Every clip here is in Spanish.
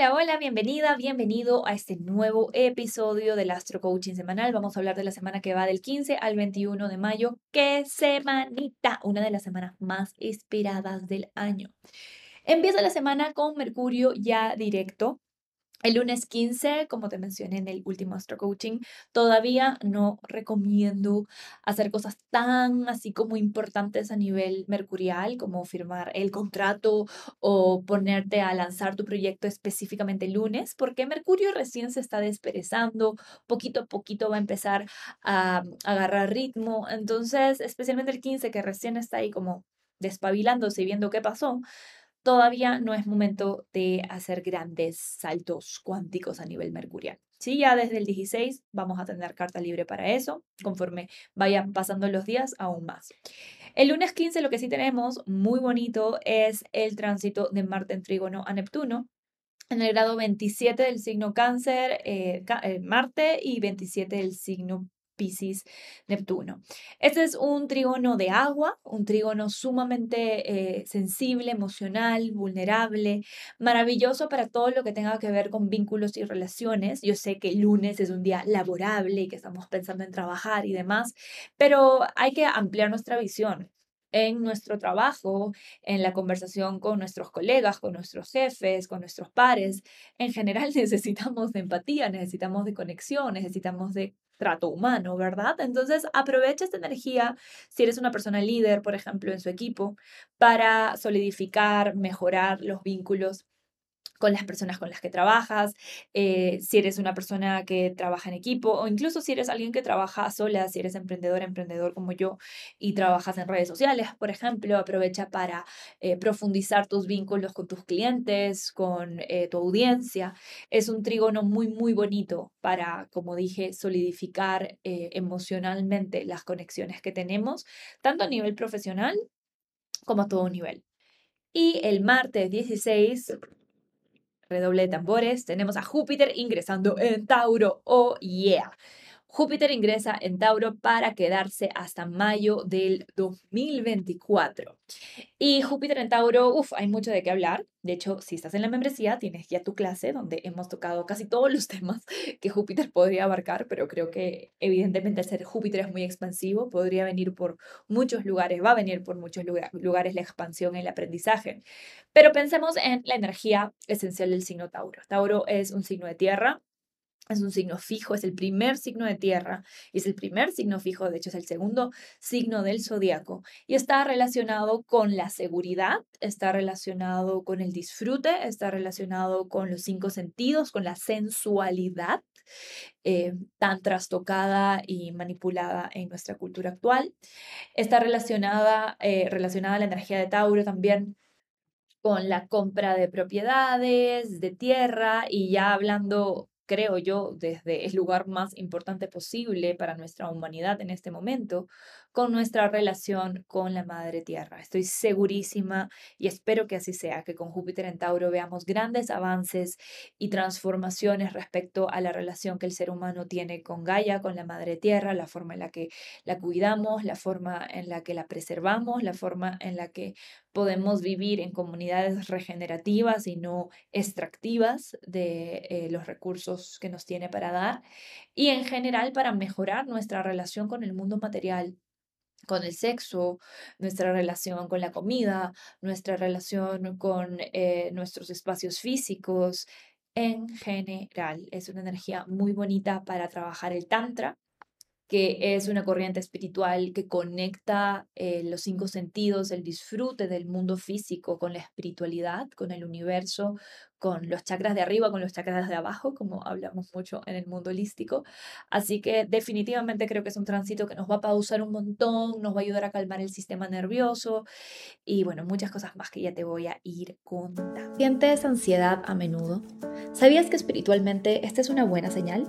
Hola, hola, bienvenida, bienvenido a este nuevo episodio del Astro Coaching Semanal. Vamos a hablar de la semana que va del 15 al 21 de mayo. ¡Qué semanita! Una de las semanas más esperadas del año. Empieza la semana con Mercurio ya directo el lunes 15, como te mencioné en el último Astro Coaching, todavía no recomiendo hacer cosas tan así como importantes a nivel mercurial, como firmar el contrato o ponerte a lanzar tu proyecto específicamente el lunes, porque Mercurio recién se está desperezando, poquito a poquito va a empezar a agarrar ritmo, entonces especialmente el 15 que recién está ahí como despabilándose y viendo qué pasó, todavía no es momento de hacer grandes saltos cuánticos a nivel mercurial. Sí, ya desde el 16 vamos a tener carta libre para eso, conforme vayan pasando los días aún más. El lunes 15 lo que sí tenemos muy bonito es el tránsito de Marte en trígono a Neptuno, en el grado 27 del signo cáncer, eh, eh, Marte, y 27 del signo Pisces, Neptuno. Este es un trígono de agua, un trígono sumamente eh, sensible, emocional, vulnerable, maravilloso para todo lo que tenga que ver con vínculos y relaciones. Yo sé que el lunes es un día laborable y que estamos pensando en trabajar y demás, pero hay que ampliar nuestra visión en nuestro trabajo, en la conversación con nuestros colegas, con nuestros jefes, con nuestros pares. En general necesitamos de empatía, necesitamos de conexión, necesitamos de trato humano, ¿verdad? Entonces, aprovecha esta energía si eres una persona líder, por ejemplo, en su equipo, para solidificar, mejorar los vínculos con las personas con las que trabajas, eh, si eres una persona que trabaja en equipo o incluso si eres alguien que trabaja sola, si eres emprendedor, emprendedor como yo y trabajas en redes sociales, por ejemplo, aprovecha para eh, profundizar tus vínculos con tus clientes, con eh, tu audiencia. Es un trígono muy, muy bonito para, como dije, solidificar emocionalmente las conexiones que tenemos, tanto a nivel profesional como a todo nivel. Y el martes 16 redoble de tambores, tenemos a Júpiter ingresando en Tauro. Oh, yeah. Júpiter ingresa en Tauro para quedarse hasta mayo del 2024. Y Júpiter en Tauro, uff, hay mucho de qué hablar. De hecho, si estás en la membresía, tienes ya tu clase donde hemos tocado casi todos los temas que Júpiter podría abarcar, pero creo que evidentemente al ser Júpiter es muy expansivo, podría venir por muchos lugares, va a venir por muchos lugares la expansión, el aprendizaje. Pero pensemos en la energía esencial del signo Tauro. Tauro es un signo de tierra, es un signo fijo, es el primer signo de tierra es el primer signo fijo, de hecho es el segundo signo del zodiaco y está relacionado con la seguridad, está relacionado con el disfrute, está relacionado con los cinco sentidos, con la sensualidad eh, tan trastocada y manipulada en nuestra cultura actual. Está relacionada, eh, relacionada a la energía de Tauro también con la compra de propiedades, de tierra y ya hablando creo yo, desde el lugar más importante posible para nuestra humanidad en este momento, con nuestra relación con la Madre Tierra. Estoy segurísima y espero que así sea, que con Júpiter en Tauro veamos grandes avances y transformaciones respecto a la relación que el ser humano tiene con Gaia, con la Madre Tierra, la forma en la que la cuidamos, la forma en la que la preservamos, la forma en la que podemos vivir en comunidades regenerativas y no extractivas de eh, los recursos que nos tiene para dar y en general para mejorar nuestra relación con el mundo material con el sexo, nuestra relación con la comida, nuestra relación con eh, nuestros espacios físicos. En general, es una energía muy bonita para trabajar el tantra, que es una corriente espiritual que conecta eh, los cinco sentidos, el disfrute del mundo físico con la espiritualidad, con el universo, con los chakras de arriba, con los chakras de abajo, como hablamos mucho en el mundo holístico. Así que definitivamente creo que es un tránsito que nos va a pausar un montón, nos va a ayudar a calmar el sistema nervioso y bueno, muchas cosas más que ya te voy a ir contando. ¿Sientes ansiedad a menudo? ¿Sabías que espiritualmente esta es una buena señal?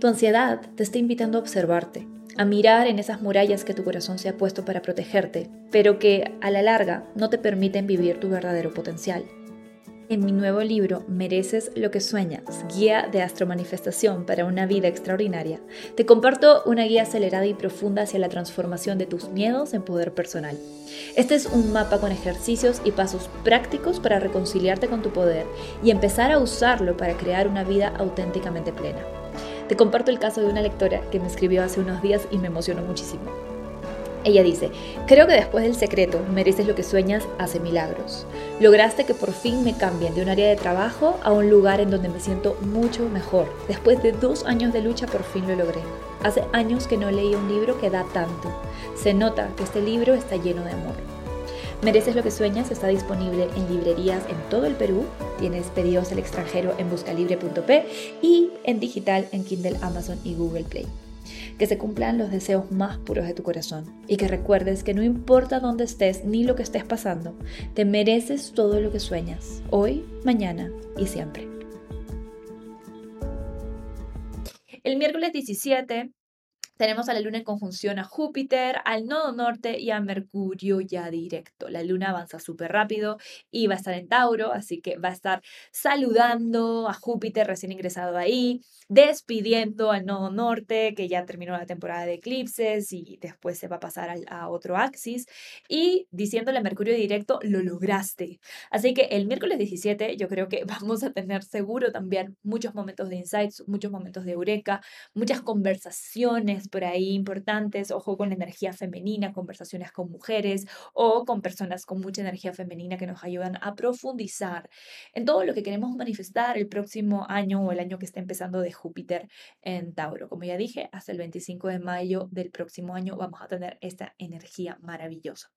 Tu ansiedad te está invitando a observarte, a mirar en esas murallas que tu corazón se ha puesto para protegerte, pero que a la larga no te permiten vivir tu verdadero potencial. En mi nuevo libro, Mereces lo que sueñas, guía de astromanifestación para una vida extraordinaria, te comparto una guía acelerada y profunda hacia la transformación de tus miedos en poder personal. Este es un mapa con ejercicios y pasos prácticos para reconciliarte con tu poder y empezar a usarlo para crear una vida auténticamente plena. Te comparto el caso de una lectora que me escribió hace unos días y me emocionó muchísimo. Ella dice, creo que después del secreto, mereces lo que sueñas, hace milagros. Lograste que por fin me cambien de un área de trabajo a un lugar en donde me siento mucho mejor. Después de dos años de lucha, por fin lo logré. Hace años que no leí un libro que da tanto. Se nota que este libro está lleno de amor. Mereces lo que sueñas está disponible en librerías en todo el Perú. Tienes pedidos al extranjero en buscalibre.p y en digital en Kindle, Amazon y Google Play que se cumplan los deseos más puros de tu corazón y que recuerdes que no importa dónde estés ni lo que estés pasando, te mereces todo lo que sueñas, hoy, mañana y siempre. El miércoles 17 tenemos a la Luna en conjunción a Júpiter, al nodo norte y a Mercurio ya directo. La Luna avanza súper rápido y va a estar en Tauro, así que va a estar saludando a Júpiter recién ingresado ahí, despidiendo al nodo norte, que ya terminó la temporada de eclipses y después se va a pasar a, otro axis, y diciéndole a Mercurio directo, lo lograste. Así que el miércoles 17 yo creo que vamos a tener seguro también muchos momentos de insights, muchos momentos de eureka, muchas conversaciones por ahí importantes, ojo con la energía femenina, conversaciones con mujeres o con personas con mucha energía femenina que nos ayudan a profundizar en todo lo que queremos manifestar el próximo año o el año que está empezando de Júpiter en Tauro. Como ya dije, hasta el 25 de mayo del próximo año vamos a tener esta energía maravillosa.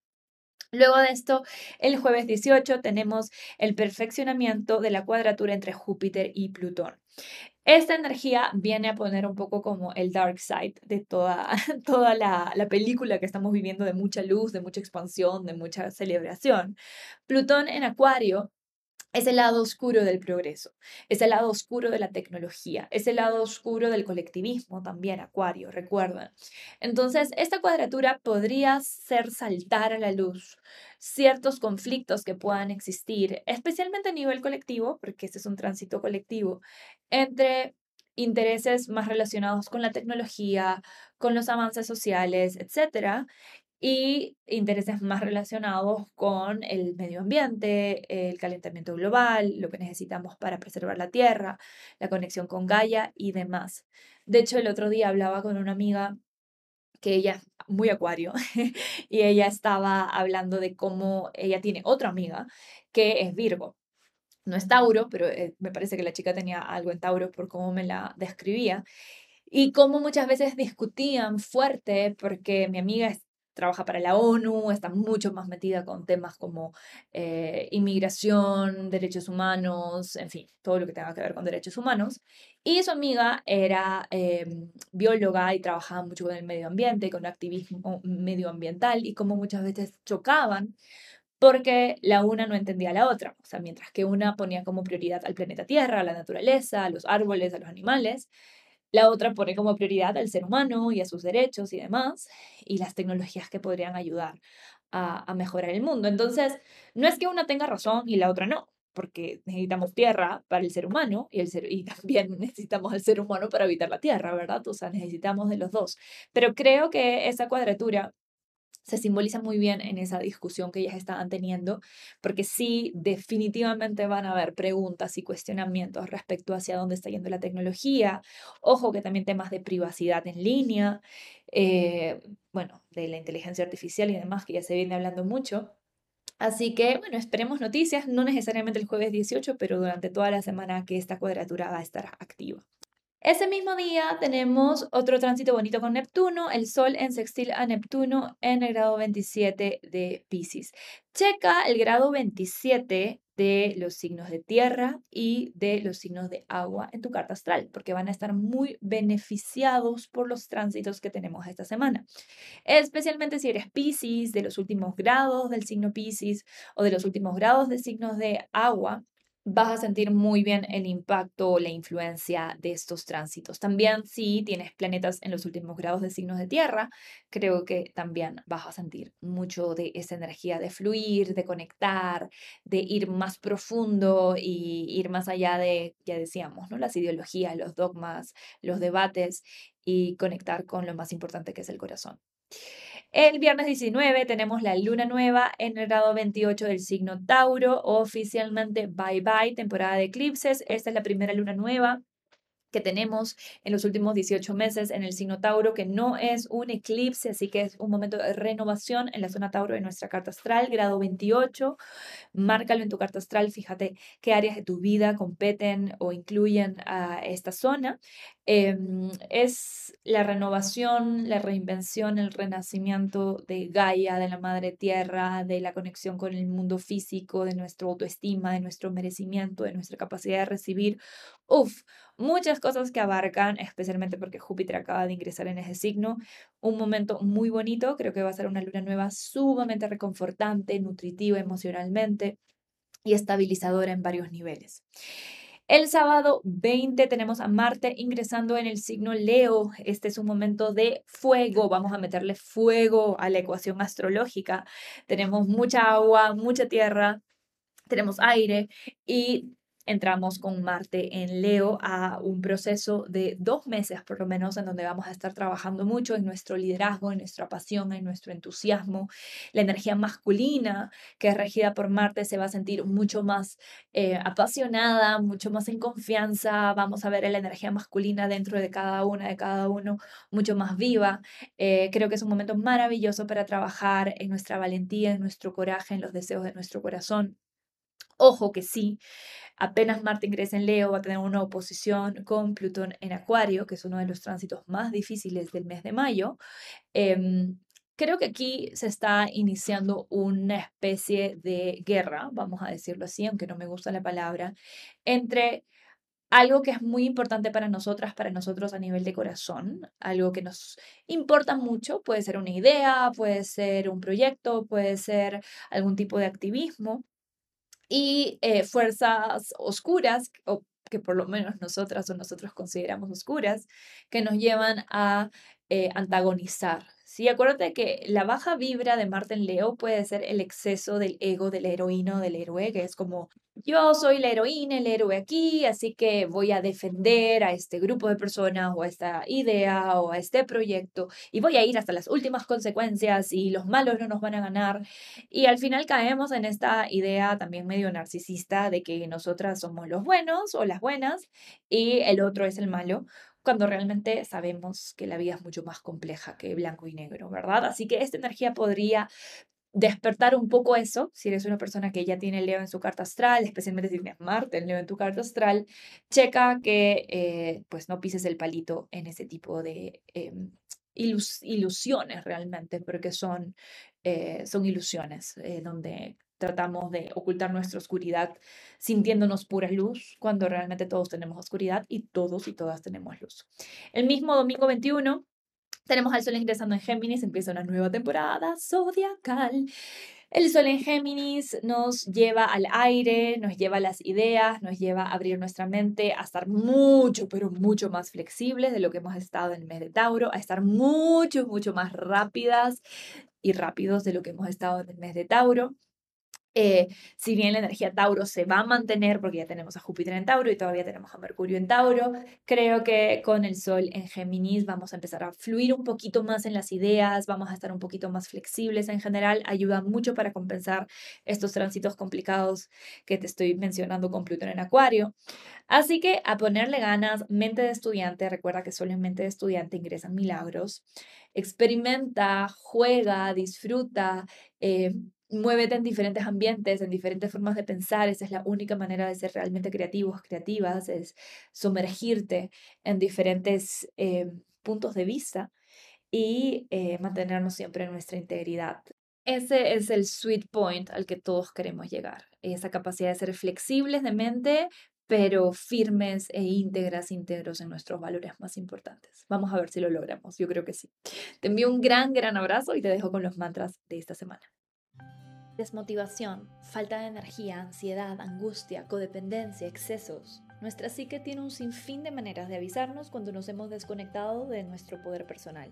Luego de esto, el jueves 18 tenemos el perfeccionamiento de la cuadratura entre Júpiter y Plutón. Esta energía viene a poner un poco como el dark side de toda, toda la, la, película que estamos viviendo de mucha luz, de mucha expansión, de mucha celebración. Plutón en Acuario es el lado oscuro del progreso, es el lado oscuro de la tecnología, es el lado oscuro del colectivismo también, Acuario, recuerden. Entonces, esta cuadratura podría ser saltar a la luz ciertos conflictos que puedan existir, especialmente a nivel colectivo, porque este es un tránsito colectivo, entre intereses más relacionados con la tecnología, con los avances sociales, etcétera, y intereses más relacionados con el medio ambiente, el calentamiento global, lo que necesitamos para preservar la Tierra, la conexión con Gaia y demás. De hecho, el otro día hablaba con una amiga que ella es muy acuario y ella estaba hablando de cómo ella tiene otra amiga que es Virgo. No es Tauro, pero eh, me parece que la chica tenía algo en Tauro por cómo me la describía. Y cómo muchas veces discutían fuerte porque mi amiga es trabaja para la ONU, está mucho más metida con temas como eh, inmigración, derechos humanos, en fin, todo lo que tenga que ver con derechos humanos. Y su amiga era em, bióloga y trabajaba mucho con el medio ambiente, con activismo medioambiental y como muchas veces chocaban porque la una no entendía a la otra. O sea, mientras que una ponía como prioridad al planeta Tierra, a la naturaleza, a los árboles, a los animales, la otra pone como prioridad al ser humano y a sus derechos y demás, y las tecnologías que podrían ayudar a, mejorar el mundo. Entonces, no es que una tenga razón y la otra no, porque necesitamos tierra para el ser humano y, el ser, y también necesitamos el ser humano para habitar la tierra, ¿verdad? O sea, necesitamos de los dos. Pero creo que esa cuadratura se simboliza muy bien en esa discusión que ellas estaban teniendo, porque sí, definitivamente van a haber preguntas y cuestionamientos respecto hacia dónde está yendo la tecnología. Ojo que también temas de privacidad en línea, eh, bueno, de la inteligencia artificial y demás, que ya se viene hablando mucho. Así que, bueno, esperemos noticias, no necesariamente el jueves 18, pero durante toda la semana que esta cuadratura va a estar activa. Ese mismo día tenemos otro tránsito bonito con Neptuno, el Sol en sextil a Neptuno en el grado 27 de Pisces. Checa el grado 27 de los signos de tierra y de los signos de agua en tu carta astral, porque van a estar muy beneficiados por los tránsitos que tenemos esta semana. Especialmente si eres Pisces, de los últimos grados del signo Pisces o de los últimos grados de signos de agua, vas a sentir muy bien el impacto o la influencia de estos tránsitos. También si tienes planetas en los últimos grados de signos de tierra, creo que también vas a sentir mucho de esa energía de fluir, de conectar, de ir más profundo y ir más allá de, ya decíamos, ¿no? las ideologías, los dogmas, los debates y conectar con lo más importante que es el corazón. El viernes 19 tenemos la luna nueva en el grado 28 del signo Tauro, oficialmente bye bye, temporada de eclipses. Esta es la primera luna nueva que tenemos en los últimos 18 meses en el signo Tauro, que no es un eclipse, así que es un momento de renovación en la zona Tauro de nuestra carta astral, grado 28. Márcalo en tu carta astral, fíjate qué áreas de tu vida competen o incluyen a esta zona. Em, es la renovación, la reinvención, el renacimiento de Gaia, de la Madre Tierra, de la conexión con el mundo físico, de nuestra autoestima, de nuestro merecimiento, de nuestra capacidad de recibir. Uf, muchas cosas que abarcan, especialmente porque Júpiter acaba de ingresar en ese signo. Un momento muy bonito, creo que va a ser una luna nueva sumamente reconfortante, nutritiva emocionalmente y estabilizadora en varios niveles. El sábado 20 tenemos a Marte ingresando en el signo Leo. Este es un momento de fuego. Vamos a meterle fuego a la ecuación astrológica. Tenemos mucha agua, mucha tierra, tenemos aire y entramos con Marte en Leo a un proceso de dos meses por lo menos en donde vamos a estar trabajando mucho en nuestro liderazgo, en nuestra pasión, en nuestro entusiasmo. La energía masculina que es regida por Marte se va a sentir mucho más eh, apasionada, mucho más en confianza. Vamos a ver la energía masculina dentro de cada una, de cada uno, mucho más viva. Eh, creo que es un momento maravilloso para trabajar en nuestra valentía, en nuestro coraje, en los deseos de nuestro corazón. Ojo que sí, apenas Marte ingresa en Leo va a tener una oposición con Plutón en Acuario, que es uno de los tránsitos más difíciles del mes de mayo. Em, creo que aquí se está iniciando una especie de guerra, vamos a decirlo así, aunque no me gusta la palabra, entre algo que es muy importante para nosotras, para nosotros a nivel de corazón, algo que nos importa mucho, puede ser una idea, puede ser un proyecto, puede ser algún tipo de activismo, y eh, fuerzas oscuras, o que por lo menos nosotras o nosotros consideramos oscuras, que nos llevan a eh, antagonizar Sí, acuérdate que la baja vibra de Marte Leo puede ser el exceso del ego del heroíno del héroe, que es como yo soy la heroína, el héroe aquí, así que voy a defender a este grupo de personas o a esta idea o a este proyecto y voy a ir hasta las últimas consecuencias y los malos no nos van a ganar. Y al final caemos en esta idea también medio narcisista de que nosotras somos los buenos o las buenas y el otro es el malo cuando realmente sabemos que la vida es mucho más compleja que blanco y negro, ¿verdad? Así que esta energía podría despertar un poco eso, si eres una persona que ya tiene Leo en su carta astral, especialmente si tienes Marte en Leo en tu carta astral, checa que eh, pues no pises el palito en ese tipo de em, ilusiones realmente, porque son, eh, son ilusiones eh, donde tratamos de ocultar nuestra oscuridad sintiéndonos pura luz, cuando realmente todos tenemos oscuridad y todos y todas tenemos luz. El mismo domingo 21 tenemos al Sol ingresando en Géminis, empieza una nueva temporada zodiacal. El Sol en Géminis nos lleva al aire, nos lleva a las ideas, nos lleva a abrir nuestra mente, a estar mucho, pero mucho más flexibles de lo que hemos estado en el mes de Tauro, a estar mucho, mucho más rápidas y rápidos de lo que hemos estado en el mes de Tauro. Eh, si bien la energía Tauro se va a mantener, porque ya tenemos a Júpiter en Tauro y todavía tenemos a Mercurio en Tauro, creo que con el Sol en Géminis vamos a empezar a fluir un poquito más en las ideas, vamos a estar un poquito más flexibles en general, ayuda mucho para compensar estos tránsitos complicados que te estoy mencionando con Plutón en Acuario. Así que a ponerle ganas, mente de estudiante, recuerda que solo en mente de estudiante ingresan milagros, experimenta, juega, disfruta. Eh, muévete en diferentes ambientes, en diferentes formas de pensar. Esa es la única manera de ser realmente creativos, creativas, es sumergirte en diferentes eh, puntos de vista y eh, mantenernos siempre en nuestra integridad. Ese es el sweet point al que todos queremos llegar, esa capacidad de ser flexibles de mente, pero firmes e íntegras, íntegros en nuestros valores más importantes. Vamos a ver si lo logramos, yo creo que sí. Te envío un gran, gran abrazo y te dejo con los mantras de esta semana. Desmotivación, falta de energía, ansiedad, angustia, codependencia, excesos. Nuestra psique tiene un sinfín de maneras de avisarnos cuando nos hemos desconectado de nuestro poder personal.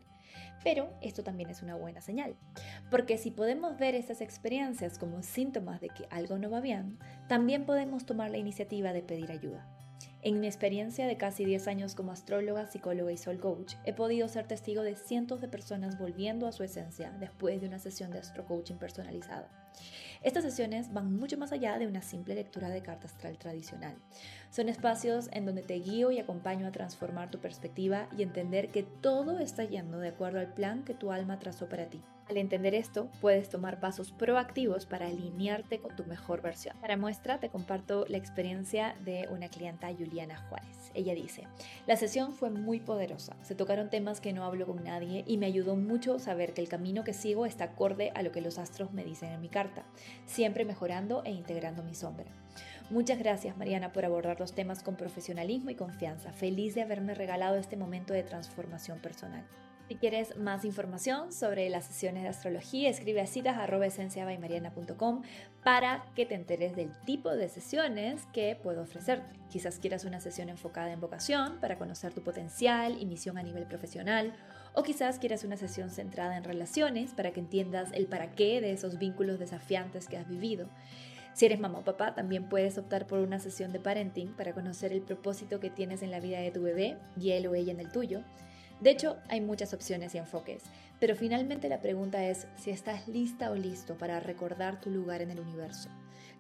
Pero esto también es una buena señal, porque si podemos ver estas experiencias como síntomas de que algo no va bien, también podemos tomar la iniciativa de pedir ayuda. En mi experiencia de casi 10 años como astróloga, psicóloga y soul coach, he podido ser testigo de cientos de personas volviendo a su esencia después de una sesión de astro coaching personalizada. Estas sesiones van mucho más allá de una simple lectura de carta astral tradicional. Son espacios en donde te guío y acompaño a transformar tu perspectiva y entender que todo está yendo de acuerdo al plan que tu alma trazó para ti. Al entender esto, puedes tomar pasos proactivos para alinearte con tu mejor versión. Para muestra, te comparto la experiencia de una clienta, Juliana Juárez. Ella dice, la sesión fue muy poderosa, se tocaron temas que no hablo con nadie y me ayudó mucho saber que el camino que sigo está acorde a lo que los astros me dicen en mi carta, siempre mejorando e integrando mi sombra. Muchas gracias Mariana por abordar los temas con profesionalismo y confianza. Feliz de haberme regalado este momento de transformación personal. Si quieres más información sobre las sesiones de astrología, escribe a citas para que te enteres del tipo de sesiones que puedo ofrecerte. Quizás quieras una sesión enfocada en vocación para conocer tu potencial y misión a nivel profesional, o quizás quieras una sesión centrada en relaciones para que entiendas el para qué de esos vínculos desafiantes que has vivido. Si eres mamá o papá, también puedes optar por una sesión de parenting para conocer el propósito que tienes en la vida de tu bebé y él o ella en el tuyo. De hecho, hay muchas opciones y enfoques, pero finalmente la pregunta es si estás lista o listo para recordar tu lugar en el universo.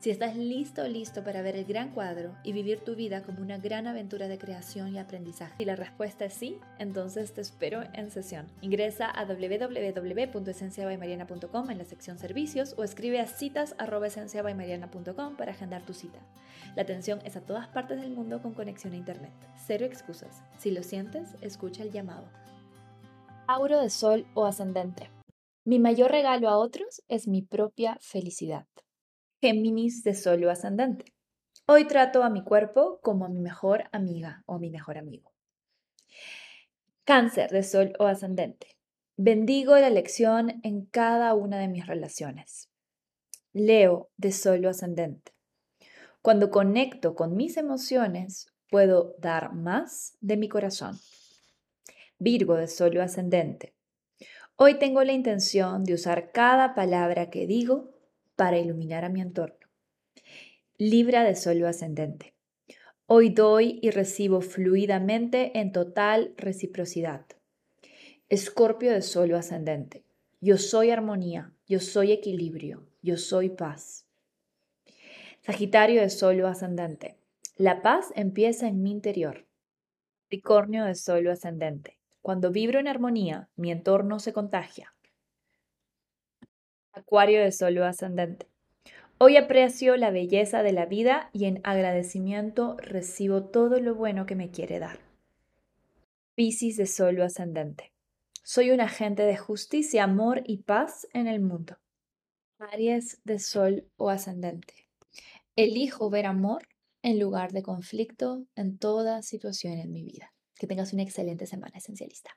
Si estás listo o listo para ver el gran cuadro y vivir tu vida como una gran aventura de creación y aprendizaje. Si la respuesta es sí, entonces te espero en sesión. Ingresa a www.esenciabaymariana.com en la sección servicios o escribe a citas.esenciabaymariana.com para agendar tu cita. La atención es a todas partes del mundo con conexión a internet. Cero excusas. Si lo sientes, escucha el llamado. Auro de Sol o Ascendente. Mi mayor regalo a otros es mi propia felicidad. Géminis de Sol Ascendente. Hoy trato a mi cuerpo como a mi mejor amiga o mi mejor amigo. Cáncer de Sol o Ascendente. Bendigo la lección en cada una de mis relaciones. Leo de Sol o Ascendente. Cuando conecto con mis emociones, puedo dar más de mi corazón. Virgo de Sol o Ascendente. Hoy tengo la intención de usar cada palabra que digo para iluminar a mi entorno. Libra de Sol ascendente. Hoy doy y recibo fluidamente en total reciprocidad. Escorpio de Sol ascendente. Yo soy armonía, yo soy equilibrio, yo soy paz. Sagitario de Sol ascendente. La paz empieza en mi interior. Capricornio de Sol ascendente. Cuando vibro en armonía, mi entorno se contagia. Acuario de Sol ascendente. Hoy aprecio la belleza de la vida y en agradecimiento recibo todo lo bueno que me quiere dar. Piscis de Sol ascendente. Soy un agente de justicia, amor y paz en el mundo. Aries de Sol o ascendente. Elijo ver amor en lugar de conflicto en toda situación en mi vida. Que tengas una excelente semana esencialista.